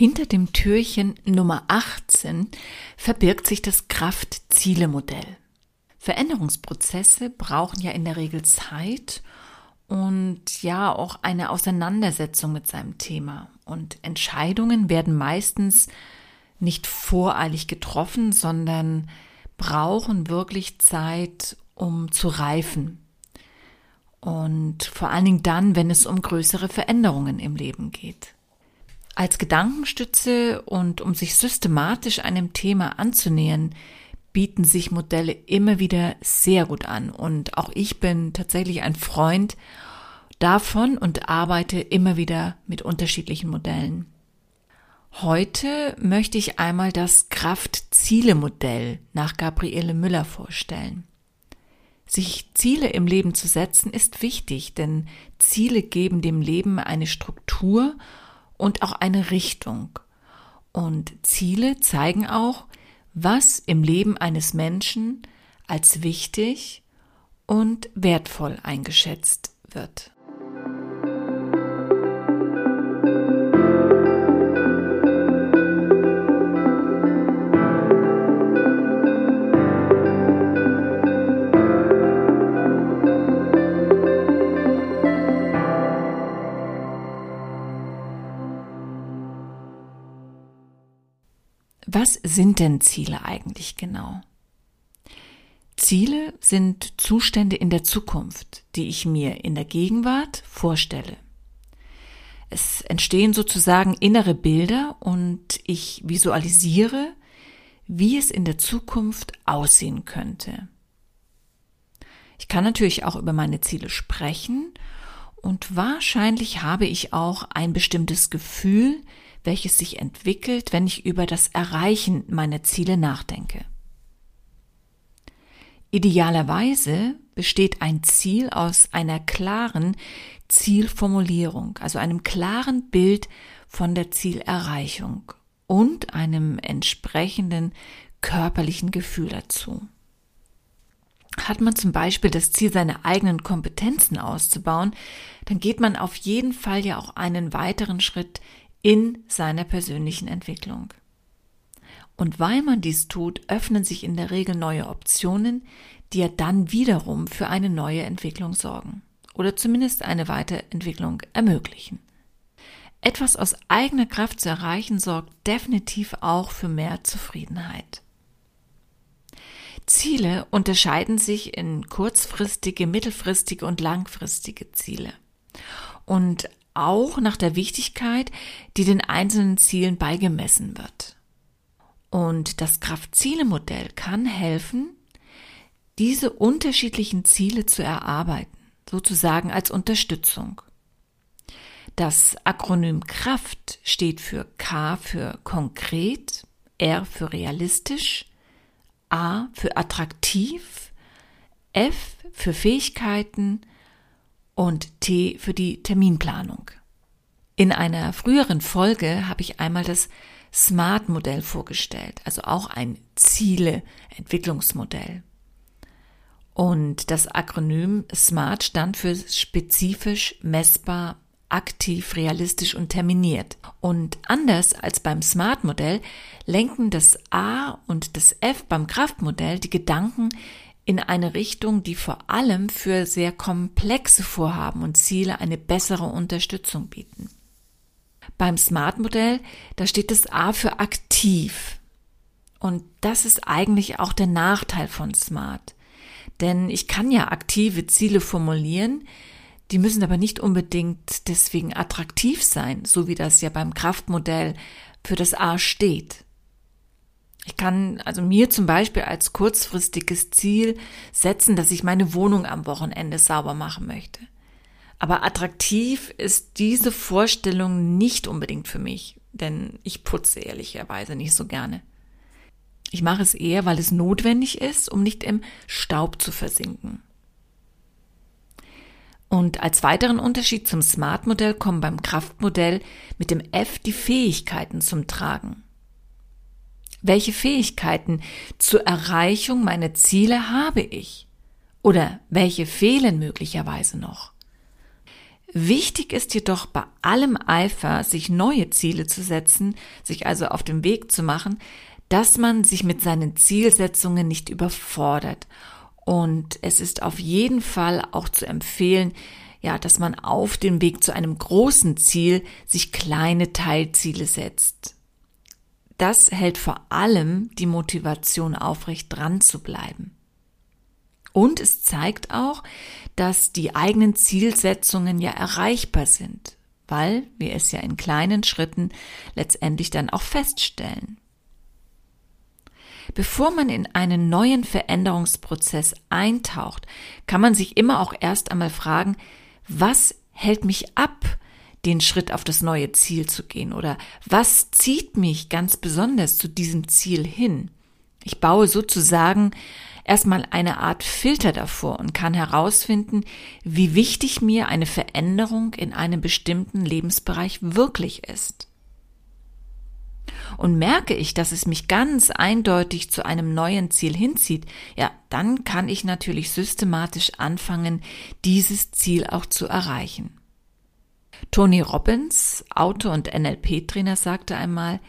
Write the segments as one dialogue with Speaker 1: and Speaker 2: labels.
Speaker 1: Hinter dem Türchen Nummer 18 verbirgt sich das Kraft-Ziele-Modell. Veränderungsprozesse brauchen ja in der Regel Zeit und ja auch eine Auseinandersetzung mit seinem Thema. Und Entscheidungen werden meistens nicht voreilig getroffen, sondern brauchen wirklich Zeit, um zu reifen. Und vor allen Dingen dann, wenn es um größere Veränderungen im Leben geht. Als Gedankenstütze und um sich systematisch einem Thema anzunähern, bieten sich Modelle immer wieder sehr gut an. Und auch ich bin tatsächlich ein Freund davon und arbeite immer wieder mit unterschiedlichen Modellen. Heute möchte ich einmal das Kraft-Ziele-Modell nach Gabriele Müller vorstellen. Sich Ziele im Leben zu setzen ist wichtig, denn Ziele geben dem Leben eine Struktur und auch eine Richtung. Und Ziele zeigen auch, was im Leben eines Menschen als wichtig und wertvoll eingeschätzt wird. Was sind denn Ziele eigentlich genau? Ziele sind Zustände in der Zukunft, die ich mir in der Gegenwart vorstelle. Es entstehen sozusagen innere Bilder und ich visualisiere, wie es in der Zukunft aussehen könnte. Ich kann natürlich auch über meine Ziele sprechen und wahrscheinlich habe ich auch ein bestimmtes Gefühl, welches sich entwickelt, wenn ich über das Erreichen meiner Ziele nachdenke. Idealerweise besteht ein Ziel aus einer klaren Zielformulierung, also einem klaren Bild von der Zielerreichung und einem entsprechenden körperlichen Gefühl dazu. Hat man zum Beispiel das Ziel, seine eigenen Kompetenzen auszubauen, dann geht man auf jeden Fall ja auch einen weiteren Schritt in seiner persönlichen Entwicklung. Und weil man dies tut, öffnen sich in der Regel neue Optionen, die ja dann wiederum für eine neue Entwicklung sorgen oder zumindest eine Weiterentwicklung ermöglichen. Etwas aus eigener Kraft zu erreichen sorgt definitiv auch für mehr Zufriedenheit. Ziele unterscheiden sich in kurzfristige, mittelfristige und langfristige Ziele. Und auch nach der Wichtigkeit, die den einzelnen Zielen beigemessen wird. Und das Kraft-Ziele-Modell kann helfen, diese unterschiedlichen Ziele zu erarbeiten, sozusagen als Unterstützung. Das Akronym Kraft steht für K für konkret, R für realistisch, A für attraktiv, F für Fähigkeiten und T für die Terminplanung. In einer früheren Folge habe ich einmal das SMART-Modell vorgestellt, also auch ein Ziele-Entwicklungsmodell. Und das Akronym SMART stand für spezifisch, messbar, aktiv, realistisch und terminiert. Und anders als beim SMART-Modell lenken das A und das F beim Kraftmodell die Gedanken in eine Richtung, die vor allem für sehr komplexe Vorhaben und Ziele eine bessere Unterstützung bieten. Beim Smart-Modell, da steht das A für aktiv. Und das ist eigentlich auch der Nachteil von Smart. Denn ich kann ja aktive Ziele formulieren, die müssen aber nicht unbedingt deswegen attraktiv sein, so wie das ja beim Kraftmodell für das A steht. Ich kann also mir zum Beispiel als kurzfristiges Ziel setzen, dass ich meine Wohnung am Wochenende sauber machen möchte. Aber attraktiv ist diese Vorstellung nicht unbedingt für mich, denn ich putze ehrlicherweise nicht so gerne. Ich mache es eher, weil es notwendig ist, um nicht im Staub zu versinken. Und als weiteren Unterschied zum Smart-Modell kommen beim Kraftmodell mit dem F die Fähigkeiten zum Tragen. Welche Fähigkeiten zur Erreichung meiner Ziele habe ich? Oder welche fehlen möglicherweise noch? Wichtig ist jedoch bei allem Eifer, sich neue Ziele zu setzen, sich also auf den Weg zu machen, dass man sich mit seinen Zielsetzungen nicht überfordert. Und es ist auf jeden Fall auch zu empfehlen, ja, dass man auf dem Weg zu einem großen Ziel sich kleine Teilziele setzt. Das hält vor allem die Motivation aufrecht dran zu bleiben. Und es zeigt auch, dass die eigenen Zielsetzungen ja erreichbar sind, weil wir es ja in kleinen Schritten letztendlich dann auch feststellen. Bevor man in einen neuen Veränderungsprozess eintaucht, kann man sich immer auch erst einmal fragen, was hält mich ab, den Schritt auf das neue Ziel zu gehen oder was zieht mich ganz besonders zu diesem Ziel hin? Ich baue sozusagen erstmal eine Art Filter davor und kann herausfinden, wie wichtig mir eine Veränderung in einem bestimmten Lebensbereich wirklich ist. Und merke ich, dass es mich ganz eindeutig zu einem neuen Ziel hinzieht, ja, dann kann ich natürlich systematisch anfangen, dieses Ziel auch zu erreichen. Tony Robbins, Autor und NLP-Trainer, sagte einmal,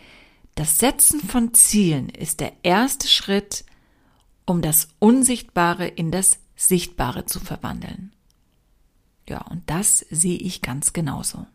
Speaker 1: das Setzen von Zielen ist der erste Schritt, um das Unsichtbare in das Sichtbare zu verwandeln. Ja, und das sehe ich ganz genauso.